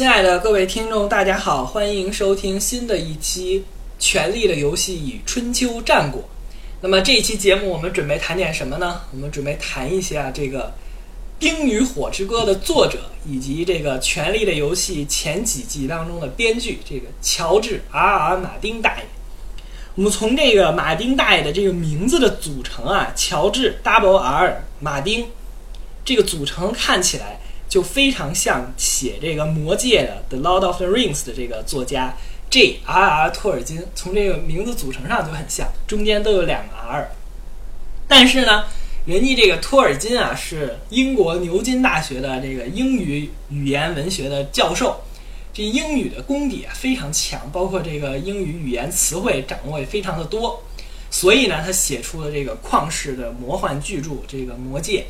亲爱的各位听众，大家好，欢迎收听新的一期《权力的游戏与春秋战国》。那么这一期节目我们准备谈点什么呢？我们准备谈一下这个《冰与火之歌》的作者，以及这个《权力的游戏》前几季当中的编剧这个乔治 ·R·R· 马丁大爷。我们从这个马丁大爷的这个名字的组成啊，乔治 ·W·R· 马丁，这个组成看起来就非常像写这个《魔戒》的《The Lord of the Rings》的这个作家 J.R.R. 托尔金，从这个名字组成上就很像，中间都有两个 R。但是呢，人家这个托尔金啊是英国牛津大学的这个英语语言文学的教授。这英语的功底啊非常强，包括这个英语语言词汇掌握也非常的多，所以呢，他写出了这个旷世的魔幻巨著《这个魔戒》。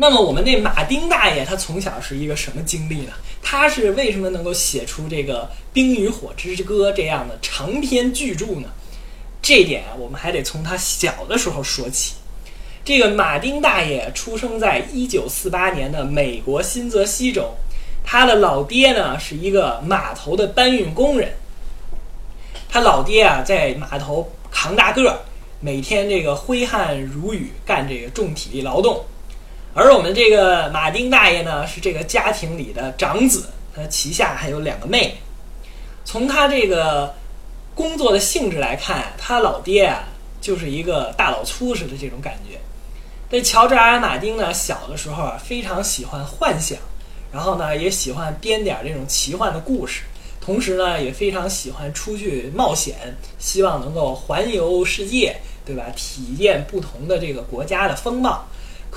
那么我们那马丁大爷他从小是一个什么经历呢？他是为什么能够写出这个《冰与火之歌》这样的长篇巨著呢？这点，我们还得从他小的时候说起。这个马丁大爷出生在一九四八年的美国新泽西州。他的老爹呢是一个码头的搬运工人，他老爹啊在码头扛大个儿，每天这个挥汗如雨干这个重体力劳动，而我们这个马丁大爷呢是这个家庭里的长子，他旗下还有两个妹妹。从他这个工作的性质来看，他老爹啊就是一个大老粗似的这种感觉。这乔治·阿尔马丁呢小的时候啊非常喜欢幻想。然后呢，也喜欢编点这种奇幻的故事，同时呢，也非常喜欢出去冒险，希望能够环游世界，对吧？体验不同的这个国家的风貌。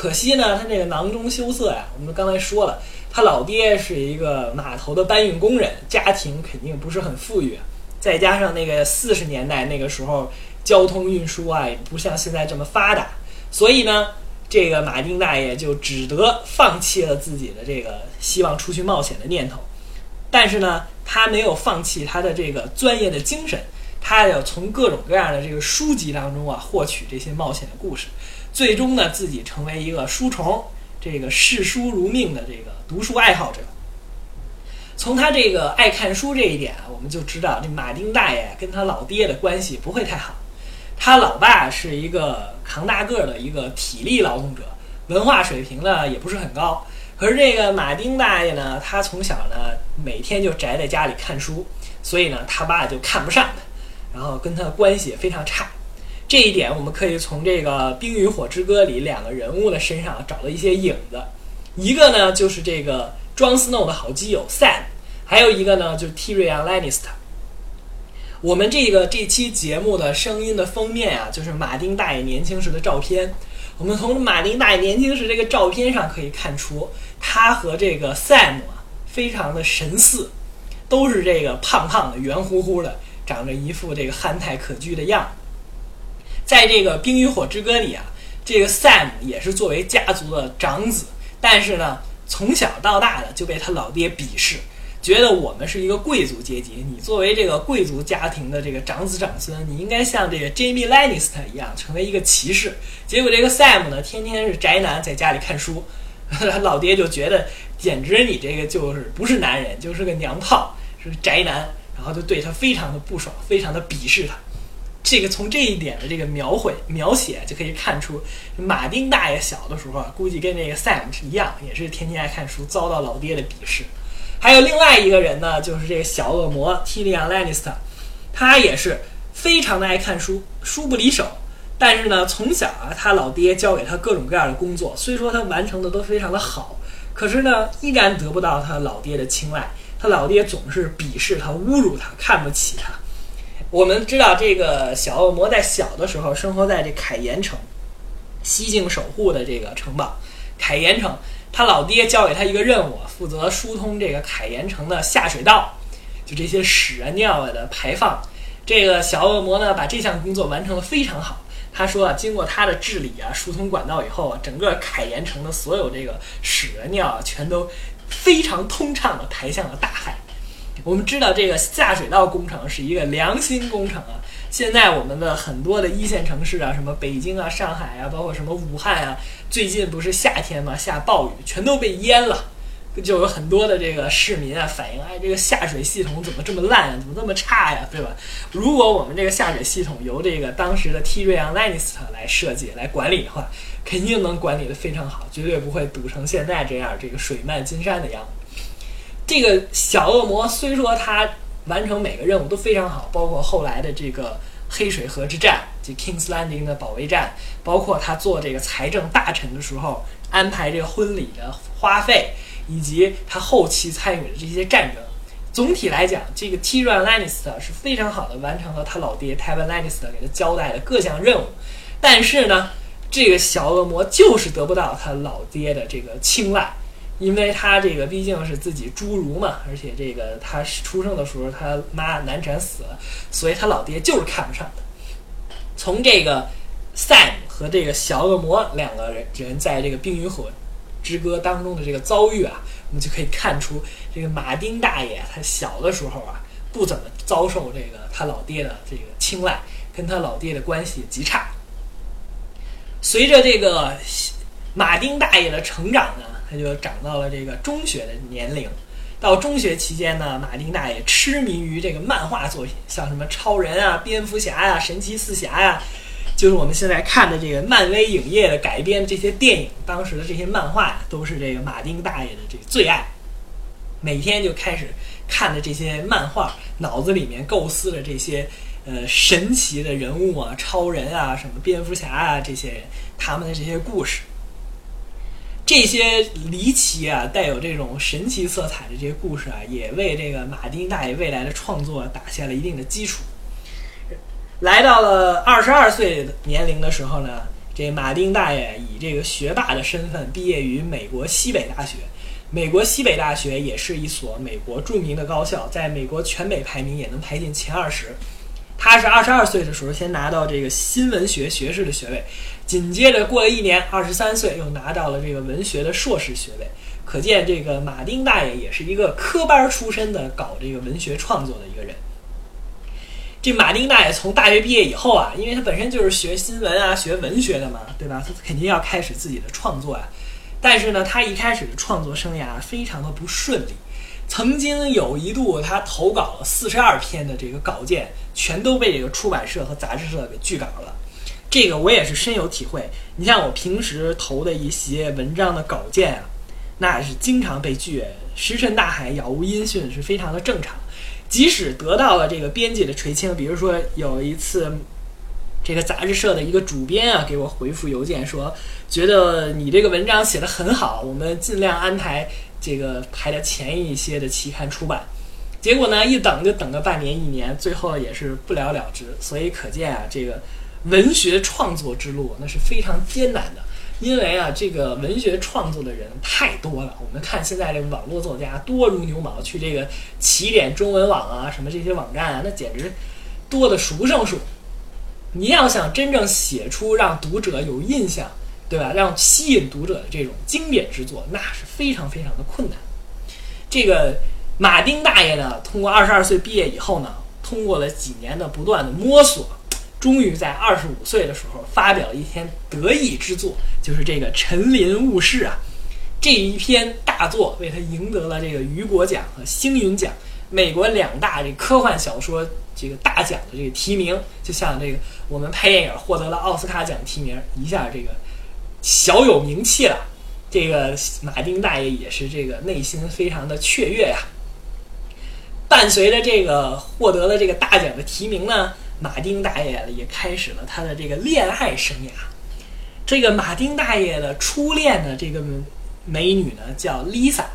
可惜呢，他这个囊中羞涩呀。我们刚才说了，他老爹是一个码头的搬运工人，家庭肯定不是很富裕。再加上那个四十年代那个时候，交通运输啊，也不像现在这么发达，所以呢。这个马丁大爷就只得放弃了自己的这个希望出去冒险的念头，但是呢，他没有放弃他的这个专业的精神，他要从各种各样的这个书籍当中啊获取这些冒险的故事，最终呢自己成为一个书虫，这个视书如命的这个读书爱好者。从他这个爱看书这一点啊，我们就知道这马丁大爷跟他老爹的关系不会太好。他老爸是一个扛大个的一个体力劳动者，文化水平呢也不是很高。可是这个马丁大爷呢，他从小呢每天就宅在家里看书，所以呢他爸就看不上他，然后跟他关系也非常差。这一点我们可以从这个《冰与火之歌》里两个人物的身上找到一些影子。一个呢就是这个 Jon Snow 的好基友 Sam，还有一个呢就是 Tyrion Lannister。我们这个这期节目的声音的封面啊，就是马丁大爷年轻时的照片。我们从马丁大爷年轻时这个照片上可以看出，他和这个 Sam 啊非常的神似，都是这个胖胖的、圆乎乎的，长着一副这个憨态可掬的样。在这个《冰与火之歌》里啊，这个 Sam 也是作为家族的长子，但是呢，从小到大的就被他老爹鄙视。觉得我们是一个贵族阶级，你作为这个贵族家庭的这个长子长孙，你应该像这个 Jamie Lannister 一样成为一个骑士。结果这个 Sam 呢，天天是宅男，在家里看书，他 老爹就觉得简直你这个就是不是男人，就是个娘炮，是个宅男，然后就对他非常的不爽，非常的鄙视他。这个从这一点的这个描绘描写就可以看出，马丁大爷小的时候啊，估计跟这个 Sam 一样，也是天天爱看书，遭到老爹的鄙视。还有另外一个人呢，就是这个小恶魔 Tyrion Lannister，他也是非常的爱看书，书不离手。但是呢，从小啊，他老爹教给他各种各样的工作，虽说他完成的都非常的好，可是呢，依然得不到他老爹的青睐。他老爹总是鄙视他、侮辱他、看不起他。我们知道，这个小恶魔在小的时候生活在这凯岩城，西境守护的这个城堡，凯岩城。他老爹交给他一个任务，负责疏通这个凯岩城的下水道，就这些屎啊尿啊的排放。这个小恶魔呢，把这项工作完成的非常好。他说啊，经过他的治理啊，疏通管道以后啊，整个凯岩城的所有这个屎啊尿啊，全都非常通畅的排向了大海。我们知道，这个下水道工程是一个良心工程啊。现在我们的很多的一线城市啊，什么北京啊、上海啊，包括什么武汉啊，最近不是夏天嘛，下暴雨，全都被淹了。就有很多的这个市民啊反映，哎，这个下水系统怎么这么烂啊，怎么这么差呀，对吧？如果我们这个下水系统由这个当时的 T. r a n Lannister 来设计、来管理的话，肯定能管理的非常好，绝对不会堵成现在这样，这个水漫金山的样子。这个小恶魔虽说他完成每个任务都非常好，包括后来的这个黑水河之战，即 King's Landing 的保卫战，包括他做这个财政大臣的时候安排这个婚礼的花费。以及他后期参与的这些战争，总体来讲，这个 Tyrion Lannister 是非常好的完成了他老爹 Tywin Lannister 给他交代的各项任务。但是呢，这个小恶魔就是得不到他老爹的这个青睐，因为他这个毕竟是自己侏儒嘛，而且这个他出生的时候他妈难产死了，所以他老爹就是看不上他。从这个 Sam 和这个小恶魔两个人在这个冰与火。之歌当中的这个遭遇啊，我们就可以看出，这个马丁大爷他小的时候啊，不怎么遭受这个他老爹的这个青睐，跟他老爹的关系极差。随着这个马丁大爷的成长呢，他就长到了这个中学的年龄。到中学期间呢，马丁大爷痴迷于这个漫画作品，像什么超人啊、蝙蝠侠呀、神奇四侠呀。就是我们现在看的这个漫威影业的改编这些电影，当时的这些漫画都是这个马丁大爷的这个最爱。每天就开始看的这些漫画，脑子里面构思的这些呃神奇的人物啊，超人啊，什么蝙蝠侠啊，这些人他们的这些故事，这些离奇啊，带有这种神奇色彩的这些故事啊，也为这个马丁大爷未来的创作打下了一定的基础。来到了二十二岁年龄的时候呢，这马丁大爷以这个学霸的身份毕业于美国西北大学。美国西北大学也是一所美国著名的高校，在美国全美排名也能排进前二十。他是二十二岁的时候先拿到这个新闻学学士的学位，紧接着过了一年，二十三岁又拿到了这个文学的硕士学位。可见这个马丁大爷也是一个科班出身的搞这个文学创作的一个人。这马丁大爷从大学毕业以后啊，因为他本身就是学新闻啊、学文学的嘛，对吧？他肯定要开始自己的创作啊。但是呢，他一开始的创作生涯非常的不顺利，曾经有一度他投稿了四十二篇的这个稿件，全都被这个出版社和杂志社给拒稿了。这个我也是深有体会。你像我平时投的一些文章的稿件啊，那是经常被拒，石沉大海、杳无音讯，是非常的正常。即使得到了这个编辑的垂青，比如说有一次，这个杂志社的一个主编啊给我回复邮件说，觉得你这个文章写的很好，我们尽量安排这个排的前一些的期刊出版。结果呢，一等就等个半年一年，最后也是不了了之。所以可见啊，这个文学创作之路那是非常艰难的。因为啊，这个文学创作的人太多了。我们看现在这个网络作家多如牛毛，去这个起点中文网啊，什么这些网站啊，那简直多的数不胜数。你要想真正写出让读者有印象，对吧？让吸引读者的这种经典之作，那是非常非常的困难。这个马丁大爷呢，通过二十二岁毕业以后呢，通过了几年的不断的摸索。终于在二十五岁的时候发表了一篇得意之作，就是这个《陈林雾事》啊。这一篇大作为他赢得了这个雨果奖和星云奖，美国两大这科幻小说这个大奖的这个提名。就像这个我们拍电影获得了奥斯卡奖提名，一下这个小有名气了。这个马丁大爷也是这个内心非常的雀跃呀。伴随着这个获得了这个大奖的提名呢。马丁大爷也开始了他的这个恋爱生涯。这个马丁大爷的初恋的这个美女呢，叫 Lisa。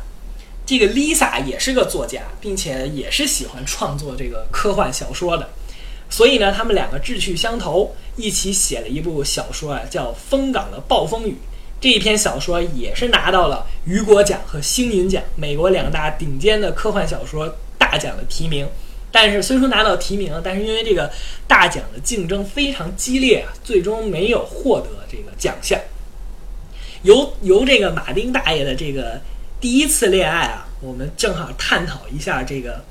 这个 Lisa 也是个作家，并且也是喜欢创作这个科幻小说的。所以呢，他们两个志趣相投，一起写了一部小说啊，叫《风港的暴风雨》。这一篇小说也是拿到了雨果奖和星云奖，美国两大顶尖的科幻小说大奖的提名。但是虽说拿到提名，但是因为这个大奖的竞争非常激烈啊，最终没有获得这个奖项。由由这个马丁大爷的这个第一次恋爱啊，我们正好探讨一下这个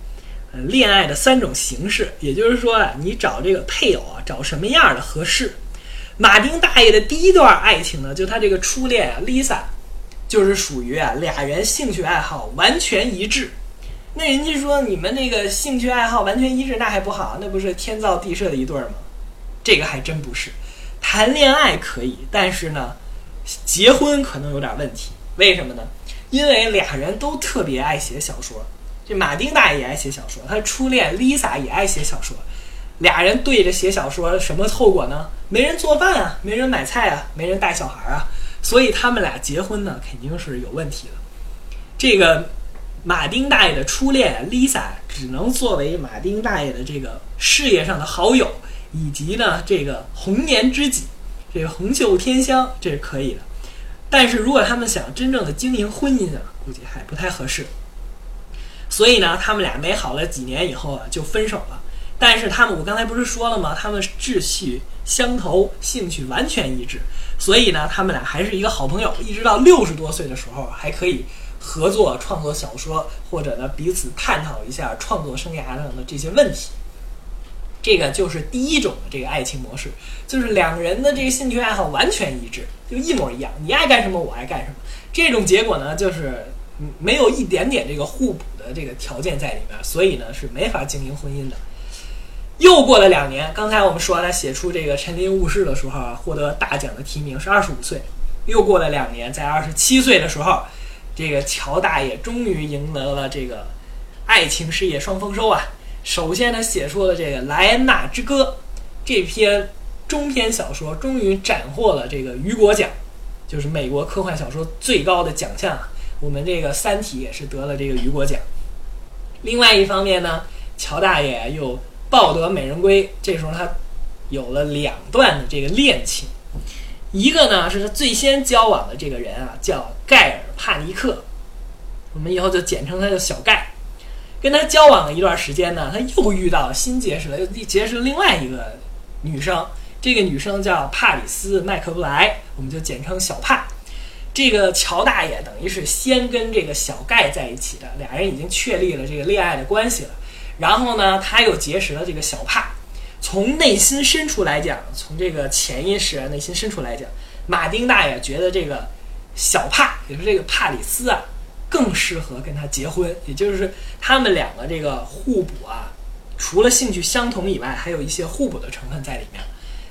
恋爱的三种形式。也就是说啊，你找这个配偶啊，找什么样的合适？马丁大爷的第一段爱情呢，就他这个初恋啊，Lisa，就是属于啊俩人兴趣爱好完全一致。那人家说你们那个兴趣爱好完全一致，那还不好？那不是天造地设的一对吗？这个还真不是。谈恋爱可以，但是呢，结婚可能有点问题。为什么呢？因为俩人都特别爱写小说。这马丁大爷也爱写小说，他初恋 Lisa 也爱写小说。俩人对着写小说，什么后果呢？没人做饭啊，没人买菜啊，没人带小孩啊。所以他们俩结婚呢，肯定是有问题的。这个马丁大爷的初恋 Lisa 只能作为马丁大爷的这个事业上的好友，以及呢这个红颜知己，这个红袖添香，这是可以的。但是如果他们想真正的经营婚姻啊，估计还不太合适。所以呢，他们俩没好了几年以后啊，就分手了。但是他们，我刚才不是说了吗？他们志趣相投，兴趣完全一致，所以呢，他们俩还是一个好朋友，一直到六十多岁的时候还可以合作创作小说，或者呢彼此探讨一下创作生涯上的这些问题。这个就是第一种的这个爱情模式，就是两个人的这个兴趣爱好完全一致，就一模一样，你爱干什么我爱干什么。这种结果呢，就是没有一点点这个互补的这个条件在里面，所以呢是没法经营婚姻的。又过了两年，刚才我们说他写出这个《陈林误事》的时候啊，获得大奖的提名是二十五岁。又过了两年，在二十七岁的时候，这个乔大爷终于赢得了这个爱情事业双丰收啊！首先，他写出了这个《莱恩娜之歌》这篇中篇小说，终于斩获了这个雨果奖，就是美国科幻小说最高的奖项啊。我们这个《三体》也是得了这个雨果奖。另外一方面呢，乔大爷又。抱得美人归，这时候他有了两段的这个恋情，一个呢是他最先交往的这个人啊，叫盖尔帕尼克，我们以后就简称他叫小盖。跟他交往了一段时间呢，他又遇到新结识了，又结识了另外一个女生，这个女生叫帕里斯麦克布莱，我们就简称小帕。这个乔大爷等于是先跟这个小盖在一起的，俩人已经确立了这个恋爱的关系了。然后呢，他又结识了这个小帕。从内心深处来讲，从这个潜意识、内心深处来讲，马丁大爷觉得这个小帕，也就是这个帕里斯啊，更适合跟他结婚。也就是他们两个这个互补啊，除了兴趣相同以外，还有一些互补的成分在里面。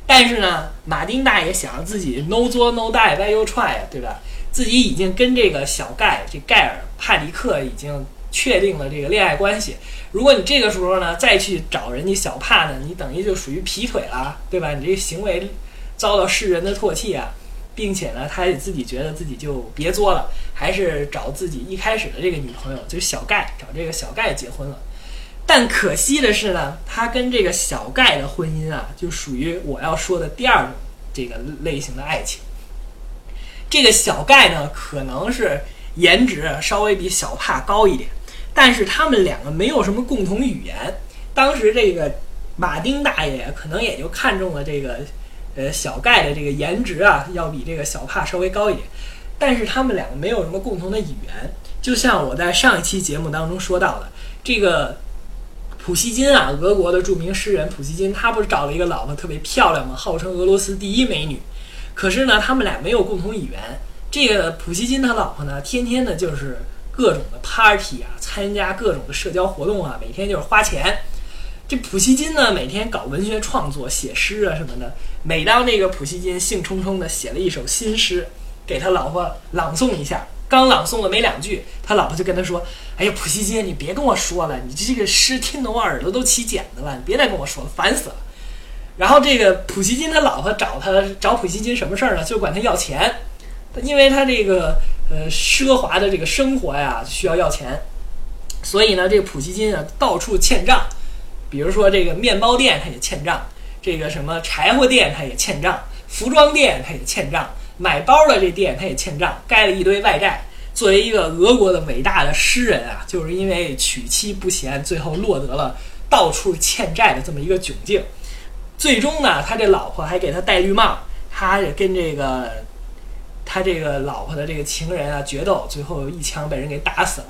但是呢，马丁大爷想让自己 no 作 no die why you try 对吧？自己已经跟这个小盖这盖尔帕迪克已经确定了这个恋爱关系。如果你这个时候呢再去找人家小帕呢，你等于就属于劈腿了，对吧？你这个行为遭到世人的唾弃啊，并且呢，他也自己觉得自己就别作了，还是找自己一开始的这个女朋友，就是小盖，找这个小盖结婚了。但可惜的是呢，他跟这个小盖的婚姻啊，就属于我要说的第二种这个类型的爱情。这个小盖呢，可能是颜值稍微比小帕高一点。但是他们两个没有什么共同语言。当时这个马丁大爷可能也就看中了这个，呃，小盖的这个颜值啊，要比这个小帕稍微高一点。但是他们两个没有什么共同的语言。就像我在上一期节目当中说到的，这个普希金啊，俄国的著名诗人普希金，他不是找了一个老婆特别漂亮吗？号称俄罗斯第一美女。可是呢，他们俩没有共同语言。这个普希金他老婆呢，天天的就是。各种的 party 啊，参加各种的社交活动啊，每天就是花钱。这普希金呢，每天搞文学创作，写诗啊什么的。每当这个普希金兴冲冲的写了一首新诗，给他老婆朗诵一下，刚朗诵了没两句，他老婆就跟他说：“哎呀，普希金，你别跟我说了，你这个诗听得我耳朵都起茧子了，你别再跟我说了，烦死了。”然后这个普希金他老婆找他找普希金什么事儿呢？就管他要钱，因为他这个。呃，奢华的这个生活呀，需要要钱，所以呢，这个普希金啊，到处欠账。比如说，这个面包店他也欠账，这个什么柴火店他也欠账，服装店他也欠账，买包的这店他也欠账，盖了一堆外债。作为一个俄国的伟大的诗人啊，就是因为娶妻不贤，最后落得了到处欠债的这么一个窘境。最终呢，他这老婆还给他戴绿帽，他也跟这个。他这个老婆的这个情人啊，决斗，最后一枪被人给打死了。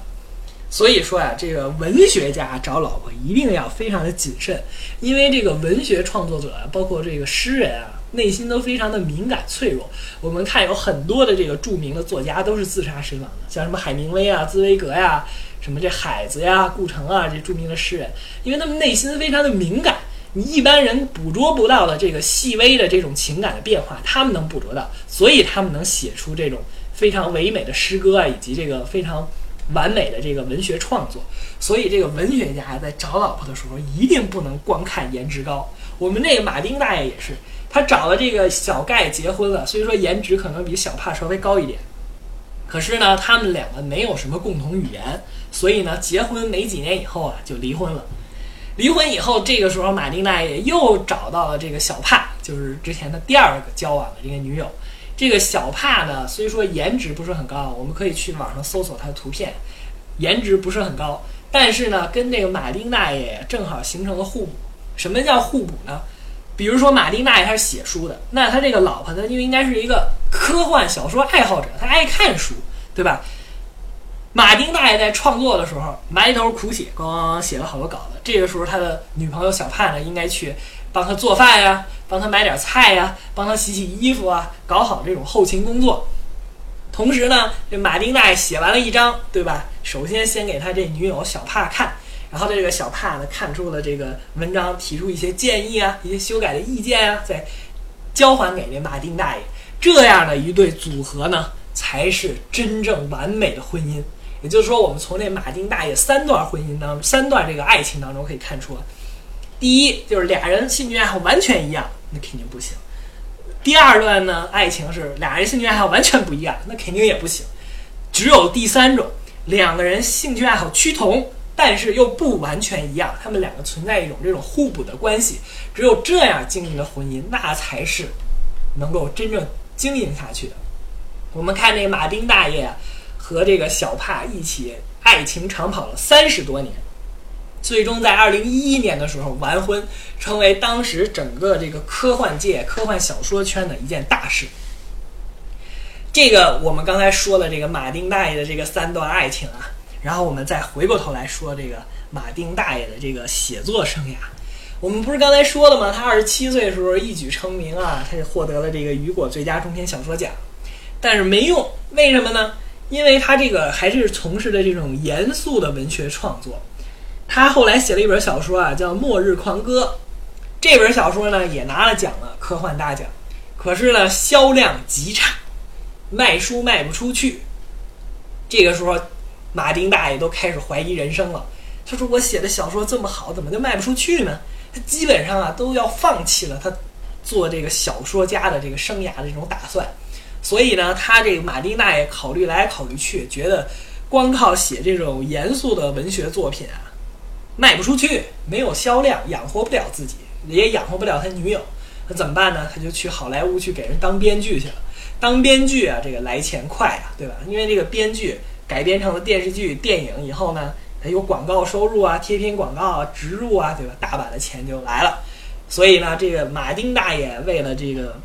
所以说呀，这个文学家找老婆一定要非常的谨慎，因为这个文学创作者啊，包括这个诗人啊，内心都非常的敏感脆弱。我们看有很多的这个著名的作家都是自杀身亡的，像什么海明威啊、茨威格呀、什么这海子呀、顾城啊这著名的诗人，因为他们内心非常的敏感，你一般人捕捉不到的这个细微的这种情感的变化，他们能捕捉到，所以他们能写出这种非常唯美的诗歌啊，以及这个非常。完美的这个文学创作，所以这个文学家在找老婆的时候一定不能光看颜值高。我们那个马丁大爷也是，他找了这个小盖结婚了，所以说颜值可能比小帕稍微高一点。可是呢，他们两个没有什么共同语言，所以呢，结婚没几年以后啊就离婚了。离婚以后，这个时候马丁大爷又找到了这个小帕，就是之前的第二个交往的这个女友。这个小帕呢，虽说颜值不是很高，我们可以去网上搜索他的图片，颜值不是很高，但是呢，跟这个马丁大爷正好形成了互补。什么叫互补呢？比如说马丁大爷他是写书的，那他这个老婆呢，就应该是一个科幻小说爱好者，他爱看书，对吧？马丁大爷在创作的时候埋头苦写，咣咣咣写了好多稿子。这个时候他的女朋友小帕呢，应该去帮他做饭呀。帮他买点菜呀，帮他洗洗衣服啊，搞好这种后勤工作。同时呢，这马丁大爷写完了一章，对吧？首先先给他这女友小帕看，然后这个小帕呢看出了这个文章，提出一些建议啊，一些修改的意见啊，再交还给这马丁大爷。这样的一对组合呢，才是真正完美的婚姻。也就是说，我们从这马丁大爷三段婚姻当中，三段这个爱情当中可以看出。第一就是俩人兴趣爱好完全一样，那肯定不行。第二段呢，爱情是俩人兴趣爱好完全不一样，那肯定也不行。只有第三种，两个人兴趣爱好趋同，但是又不完全一样，他们两个存在一种这种互补的关系。只有这样经营的婚姻，那才是能够真正经营下去的。我们看那马丁大爷和这个小帕一起爱情长跑了三十多年。最终在二零一一年的时候完婚，成为当时整个这个科幻界、科幻小说圈的一件大事。这个我们刚才说了这个马丁大爷的这个三段爱情啊，然后我们再回过头来说这个马丁大爷的这个写作生涯。我们不是刚才说了吗？他二十七岁的时候一举成名啊，他就获得了这个雨果最佳中篇小说奖，但是没用，为什么呢？因为他这个还是从事的这种严肃的文学创作。他后来写了一本小说啊，叫《末日狂歌》。这本小说呢，也拿了奖了，科幻大奖。可是呢，销量极差，卖书卖不出去。这个时候，马丁大爷都开始怀疑人生了。他说：“我写的小说这么好，怎么就卖不出去呢？”他基本上啊，都要放弃了他做这个小说家的这个生涯的这种打算。所以呢，他这个马丁大爷考虑来考虑去，觉得光靠写这种严肃的文学作品啊。卖不出去，没有销量，养活不了自己，也养活不了他女友，那怎么办呢？他就去好莱坞去给人当编剧去了。当编剧啊，这个来钱快啊，对吧？因为这个编剧改编成了电视剧、电影以后呢，他有广告收入啊，贴片广告啊，植入啊，对吧？大把的钱就来了。所以呢，这个马丁大爷为了这个。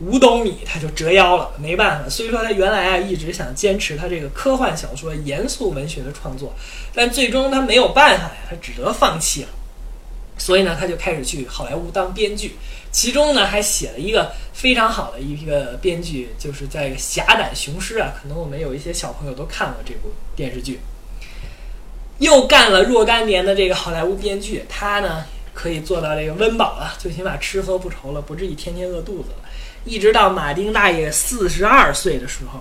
五斗米他就折腰了，没办法。所以说他原来啊一直想坚持他这个科幻小说、严肃文学的创作，但最终他没有办法呀，他只得放弃了。所以呢，他就开始去好莱坞当编剧，其中呢还写了一个非常好的一个编剧，就是在《侠胆雄狮》啊，可能我们有一些小朋友都看过这部电视剧。又干了若干年的这个好莱坞编剧，他呢可以做到这个温饱了，最起码吃喝不愁了，不至于天天饿肚子了。一直到马丁大爷四十二岁的时候，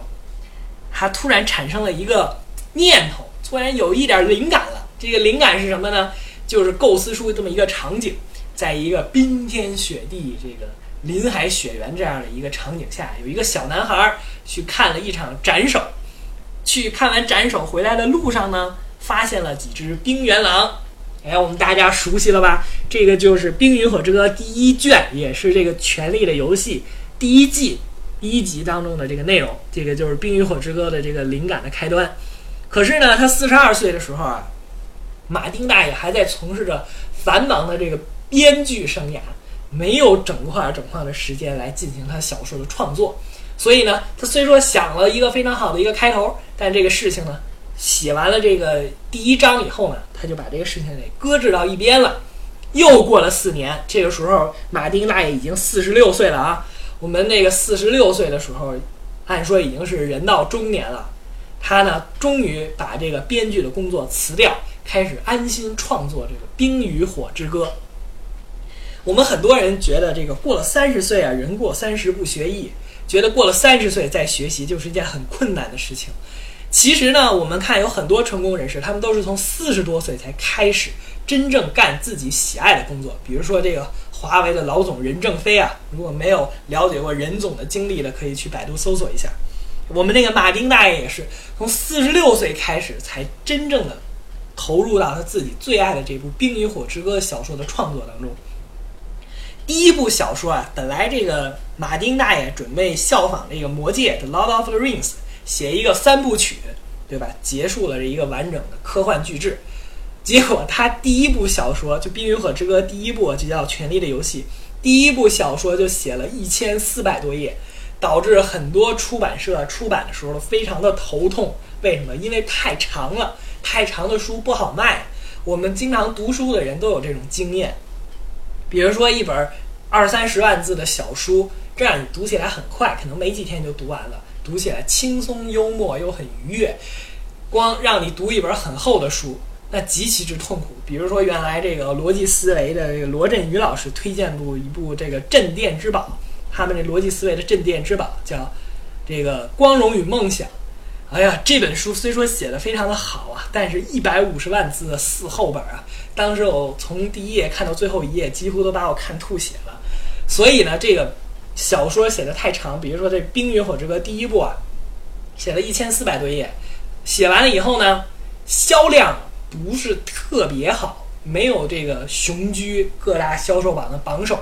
他突然产生了一个念头，突然有一点灵感了。这个灵感是什么呢？就是构思出这么一个场景，在一个冰天雪地、这个林海雪原这样的一个场景下，有一个小男孩去看了一场斩首。去看完斩首回来的路上呢，发现了几只冰原狼。哎，我们大家熟悉了吧？这个就是《冰与火之歌》第一卷，也是这个《权力的游戏》。第一季第一集当中的这个内容，这个就是《冰与火之歌》的这个灵感的开端。可是呢，他四十二岁的时候啊，马丁大爷还在从事着繁忙的这个编剧生涯，没有整块整块的时间来进行他小说的创作。所以呢，他虽说想了一个非常好的一个开头，但这个事情呢，写完了这个第一章以后呢，他就把这个事情给搁置到一边了。又过了四年，这个时候马丁大爷已经四十六岁了啊。我们那个四十六岁的时候，按说已经是人到中年了。他呢，终于把这个编剧的工作辞掉，开始安心创作这个《冰与火之歌》。我们很多人觉得，这个过了三十岁啊，人过三十不学艺，觉得过了三十岁再学习就是一件很困难的事情。其实呢，我们看有很多成功人士，他们都是从四十多岁才开始真正干自己喜爱的工作。比如说这个华为的老总任正非啊，如果没有了解过任总的经历的，可以去百度搜索一下。我们那个马丁大爷也是从四十六岁开始才真正的投入到他自己最爱的这部《冰与火之歌》小说的创作当中。第一部小说啊，本来这个马丁大爷准备效仿这个《魔戒》的《Lord of the Rings》。写一个三部曲，对吧？结束了这一个完整的科幻巨制。结果他第一部小说就《冰与火之歌》第一部就叫《权力的游戏》，第一部小说就写了一千四百多页，导致很多出版社出版的时候都非常的头痛。为什么？因为太长了，太长的书不好卖。我们经常读书的人都有这种经验，比如说一本二三十万字的小书，这样你读起来很快，可能没几天就读完了。读起来轻松幽默又很愉悦，光让你读一本很厚的书，那极其之痛苦。比如说，原来这个逻辑思维的罗振宇老师推荐部一部这个镇店之宝，他们这逻辑思维的镇店之宝叫这个《光荣与梦想》。哎呀，这本书虽说写的非常的好啊，但是一百五十万字的四厚本啊，当时我从第一页看到最后一页，几乎都把我看吐血了。所以呢，这个。小说写的太长，比如说这《冰与火之歌》第一部啊，写了一千四百多页，写完了以后呢，销量不是特别好，没有这个雄居各大销售榜的榜首。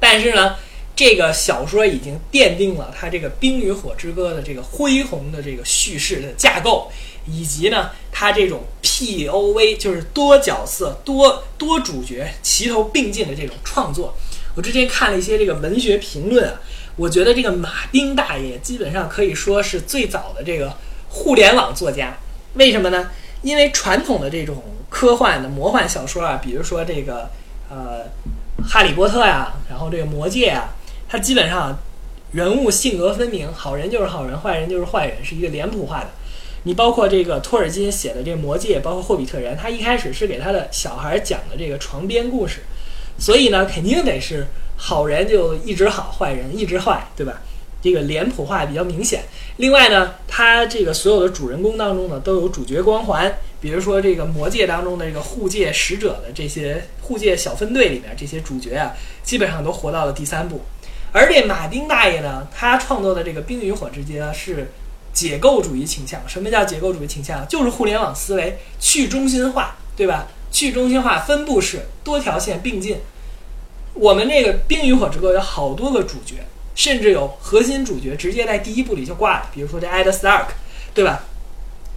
但是呢，这个小说已经奠定了它这个《冰与火之歌》的这个恢宏的这个叙事的架构，以及呢，它这种 P O V 就是多角色、多多主角齐头并进的这种创作。我之前看了一些这个文学评论啊，我觉得这个马丁大爷基本上可以说是最早的这个互联网作家。为什么呢？因为传统的这种科幻的魔幻小说啊，比如说这个呃《哈利波特》呀，然后这个《魔戒》啊，它基本上人物性格分明，好人就是好人，坏人就是坏人，是一个脸谱化的。你包括这个托尔金写的这个《魔戒》，包括《霍比特人》，他一开始是给他的小孩讲的这个床边故事。所以呢，肯定得是好人就一直好，坏人一直坏，对吧？这个脸谱化比较明显。另外呢，它这个所有的主人公当中呢，都有主角光环。比如说这个魔界当中的这个护戒使者的这些护戒小分队里面，这些主角啊，基本上都活到了第三部。而这马丁大爷呢，他创作的这个《冰与火之歌》是解构主义倾向。什么叫解构主义倾向？就是互联网思维去中心化，对吧？去中心化分布式多条线并进。我们这个《冰与火之歌》有好多个主角，甚至有核心主角直接在第一部里就挂了，比如说这艾德·斯塔克，对吧？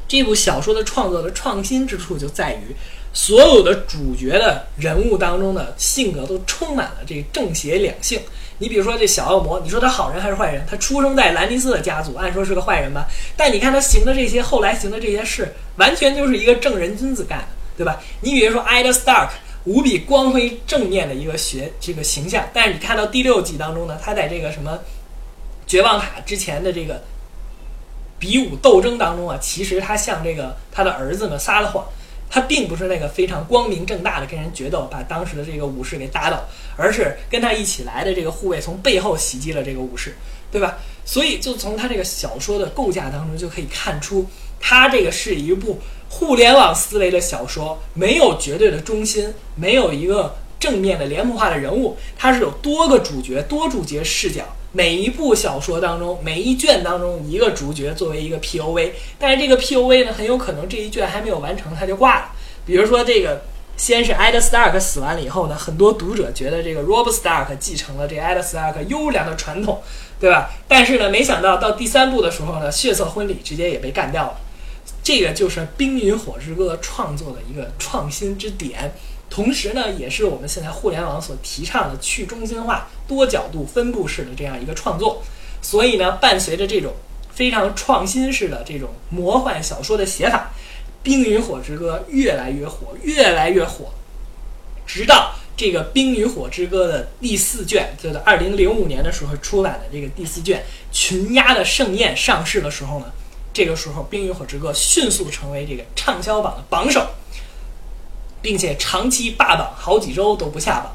这部小说的创作的创新之处就在于，所有的主角的人物当中的性格都充满了这正邪两性。你比如说这小恶魔，你说他好人还是坏人？他出生在兰尼斯的家族，按说是个坏人吧？但你看他行的这些，后来行的这些事，完全就是一个正人君子干的。对吧？你比如说艾德·斯塔克，无比光辉正面的一个学这个形象，但是你看到第六季当中呢，他在这个什么绝望塔之前的这个比武斗争当中啊，其实他向这个他的儿子们撒了谎，他并不是那个非常光明正大的跟人决斗，把当时的这个武士给打倒，而是跟他一起来的这个护卫从背后袭击了这个武士，对吧？所以就从他这个小说的构架当中就可以看出，他这个是一部。互联网思维的小说没有绝对的中心，没有一个正面的脸谱化的人物，它是有多个主角、多主角视角。每一部小说当中，每一卷当中一个主角作为一个 P O V，但是这个 P O V 呢，很有可能这一卷还没有完成他就挂了。比如说这个，先是艾德·斯塔克死完了以后呢，很多读者觉得这个 Rob star 继承了这艾德·斯塔克优良的传统，对吧？但是呢，没想到到第三部的时候呢，血色婚礼直接也被干掉了。这个就是《冰与火之歌》创作的一个创新之点，同时呢，也是我们现在互联网所提倡的去中心化、多角度分布式的这样一个创作。所以呢，伴随着这种非常创新式的这种魔幻小说的写法，《冰与火之歌》越来越火，越来越火。直到这个《冰与火之歌》的第四卷，就在二零零五年的时候出版的这个第四卷《群鸦的盛宴》上市的时候呢，这个时候《冰与火之歌》迅速成为这个畅销榜的榜首，并且长期霸榜，好几周都不下榜。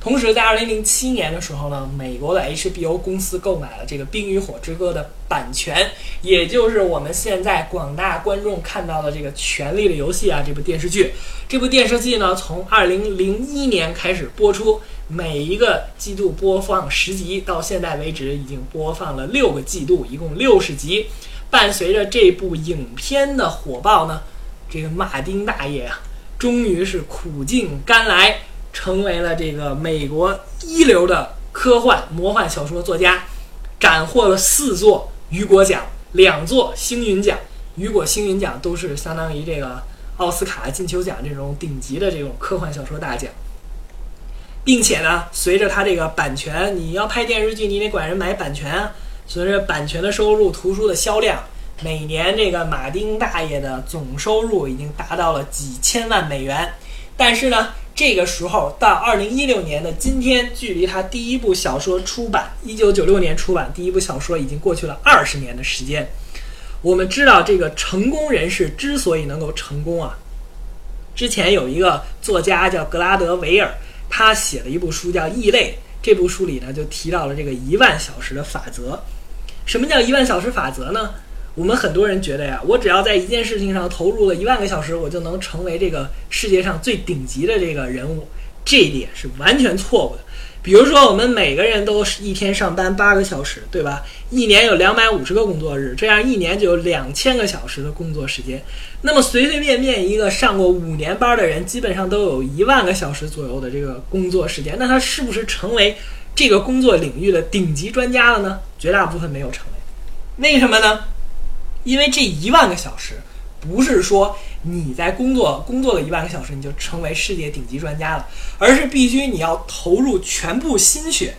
同时，在二零零七年的时候呢，美国的 HBO 公司购买了这个《冰与火之歌》的版权，也就是我们现在广大观众看到的这个《权力的游戏》啊这部电视剧。这部电视剧呢，从二零零一年开始播出，每一个季度播放十集，到现在为止已经播放了六个季度，一共六十集。伴随着这部影片的火爆呢，这个马丁大爷啊，终于是苦尽甘来。成为了这个美国一流的科幻魔幻小说作家，斩获了四座雨果奖、两座星云奖。雨果、星云奖都是相当于这个奥斯卡、金球奖这种顶级的这种科幻小说大奖。并且呢，随着他这个版权，你要拍电视剧，你得管人买版权啊。随着版权的收入、图书的销量，每年这个马丁大爷的总收入已经达到了几千万美元。但是呢，这个时候到二零一六年的今天，距离他第一部小说出版，一九九六年出版第一部小说已经过去了二十年的时间。我们知道，这个成功人士之所以能够成功啊，之前有一个作家叫格拉德维尔，他写了一部书叫《异类》，这部书里呢就提到了这个一万小时的法则。什么叫一万小时法则呢？我们很多人觉得呀，我只要在一件事情上投入了一万个小时，我就能成为这个世界上最顶级的这个人物，这一点是完全错误的。比如说，我们每个人都是一天上班八个小时，对吧？一年有两百五十个工作日，这样一年就有两千个小时的工作时间。那么随随便便一个上过五年班的人，基本上都有一万个小时左右的这个工作时间。那他是不是成为这个工作领域的顶级专家了呢？绝大部分没有成为，为什么呢？因为这一万个小时，不是说你在工作工作了一万个小时你就成为世界顶级专家了，而是必须你要投入全部心血，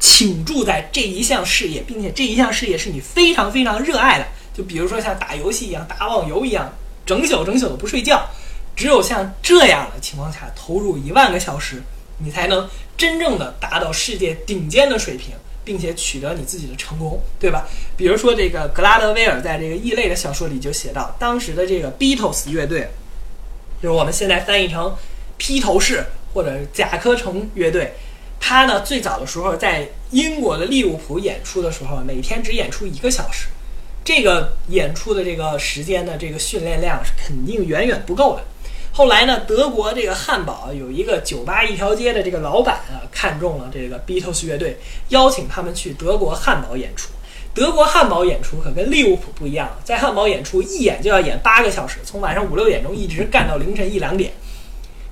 倾注在这一项事业，并且这一项事业是你非常非常热爱的。就比如说像打游戏一样，打网游一样，整宿整宿的不睡觉。只有像这样的情况下，投入一万个小时，你才能真正的达到世界顶尖的水平。并且取得你自己的成功，对吧？比如说，这个格拉德威尔在这个异类的小说里就写到，当时的这个 Beatles 乐队，就是我们现在翻译成披头士或者甲壳虫乐队，他呢最早的时候在英国的利物浦演出的时候，每天只演出一个小时，这个演出的这个时间的这个训练量是肯定远远不够的。后来呢，德国这个汉堡有一个酒吧一条街的这个老板啊，看中了这个 Beatles 乐队，邀请他们去德国汉堡演出。德国汉堡演出可跟利物浦不一样，在汉堡演出一演就要演八个小时，从晚上五六点钟一直干到凌晨一两点。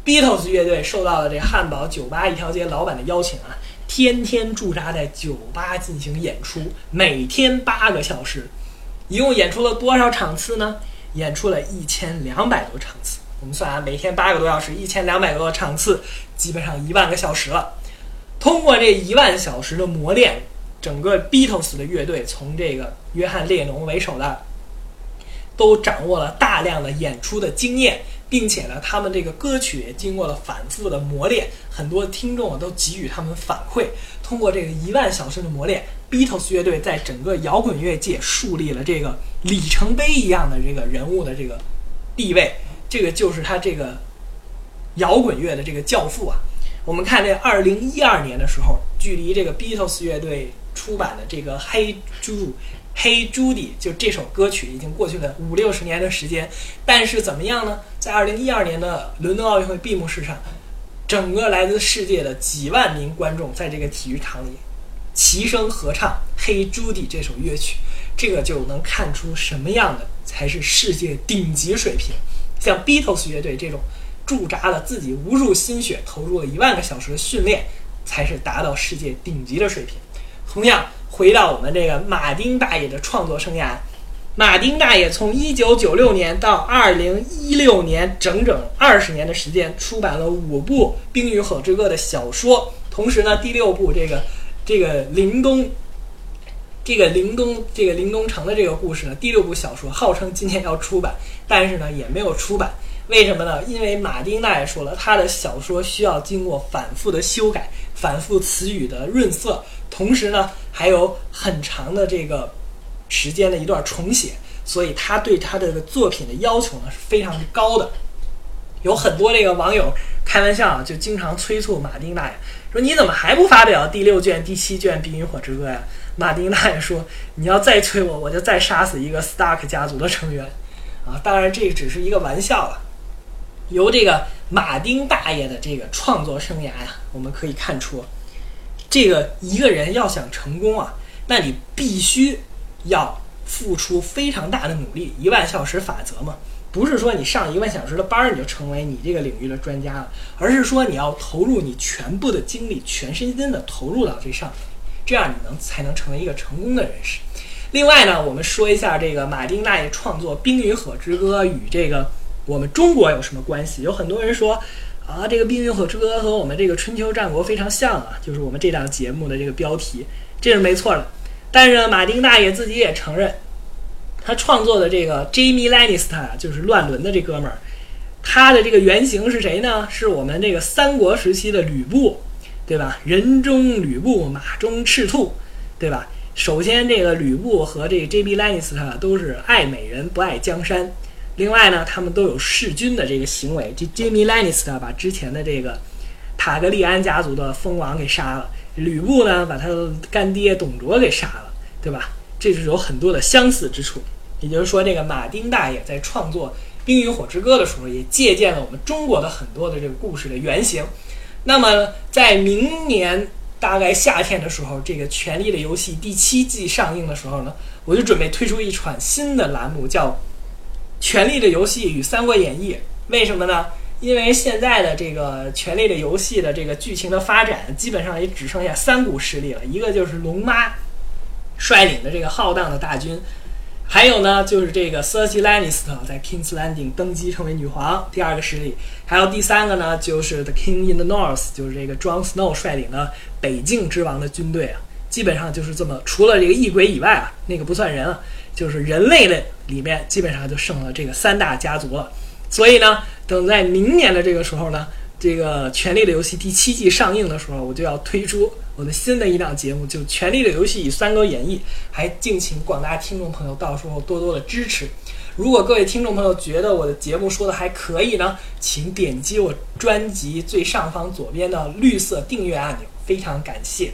Beatles 乐队受到了这汉堡酒吧一条街老板的邀请啊，天天驻扎在酒吧进行演出，每天八个小时，一共演出了多少场次呢？演出了一千两百多场次。我们算啊，每天八个多小时，一千两百多个场次，基本上一万个小时了。通过这一万小时的磨练，整个 Beatles 的乐队从这个约翰列侬为首的，都掌握了大量的演出的经验，并且呢，他们这个歌曲也经过了反复的磨练，很多听众都给予他们反馈。通过这个一万小时的磨练，Beatles 乐队在整个摇滚乐界树立了这个里程碑一样的这个人物的这个地位。这个就是他这个摇滚乐的这个教父啊！我们看这二零一二年的时候，距离这个 Beatles 乐队出版的这个《Hey Jude》《Hey Judy》就这首歌曲已经过去了五六十年的时间。但是怎么样呢？在二零一二年的伦敦奥运会闭幕式上，整个来自世界的几万名观众在这个体育场里齐声合唱《Hey Judy》这首乐曲，这个就能看出什么样的才是世界顶级水平。像 Beatles 乐队这种驻扎了自己无数心血，投入了一万个小时的训练，才是达到世界顶级的水平。同样，回到我们这个马丁大爷的创作生涯，马丁大爷从1996年到2016年，整整二十年的时间，出版了五部《冰与火之歌》的小说。同时呢，第六部这个这个林东。这个林东，这个林东城的这个故事呢，第六部小说号称今年要出版，但是呢也没有出版。为什么呢？因为马丁大爷说了，他的小说需要经过反复的修改、反复词语的润色，同时呢还有很长的这个时间的一段重写，所以他对他这个作品的要求呢是非常高的。有很多这个网友开玩笑啊，就经常催促马丁大爷说：“你怎么还不发表第六卷、第七卷《冰与火之歌》呀？”马丁大爷说：“你要再催我，我就再杀死一个 Stark 家族的成员。”啊，当然这只是一个玩笑了。由这个马丁大爷的这个创作生涯呀，我们可以看出，这个一个人要想成功啊，那你必须要付出非常大的努力，一万小时法则嘛。不是说你上一万小时的班儿你就成为你这个领域的专家了，而是说你要投入你全部的精力、全身心的投入到这上面，这样你能才能成为一个成功的人士。另外呢，我们说一下这个马丁大爷创作《冰与火之歌》与这个我们中国有什么关系？有很多人说啊，这个《冰与火之歌》和我们这个春秋战国非常像啊，就是我们这档节目的这个标题，这是没错的。但是呢，马丁大爷自己也承认。他创作的这个 Jamie Lannister 就是乱伦的这哥们儿，他的这个原型是谁呢？是我们这个三国时期的吕布，对吧？人中吕布，马中赤兔，对吧？首先，这个吕布和这个 Jamie Lannister 都是爱美人不爱江山。另外呢，他们都有弑君的这个行为。这 Jamie Lannister 把之前的这个塔格利安家族的蜂王给杀了，吕布呢把他的干爹董卓给杀了，对吧？这是有很多的相似之处，也就是说，这个马丁大爷在创作《冰与火之歌》的时候，也借鉴了我们中国的很多的这个故事的原型。那么，在明年大概夏天的时候，这个《权力的游戏》第七季上映的时候呢，我就准备推出一款新的栏目，叫《权力的游戏与三国演义》。为什么呢？因为现在的这个《权力的游戏》的这个剧情的发展，基本上也只剩下三股势力了，一个就是龙妈。率领的这个浩荡的大军，还有呢，就是这个 Cersei Lannister 在 King's Landing 登基成为女皇，第二个势力；还有第三个呢，就是 The King in the North，就是这个 Jon Snow 率领的北境之王的军队啊。基本上就是这么，除了这个异鬼以外啊，那个不算人啊，就是人类的里面，基本上就剩了这个三大家族了。所以呢，等在明年的这个时候呢。这个《权力的游戏》第七季上映的时候，我就要推出我的新的一档节目，就《权力的游戏与三国演义》，还敬请广大听众朋友到时候多多的支持。如果各位听众朋友觉得我的节目说的还可以呢，请点击我专辑最上方左边的绿色订阅按钮，非常感谢。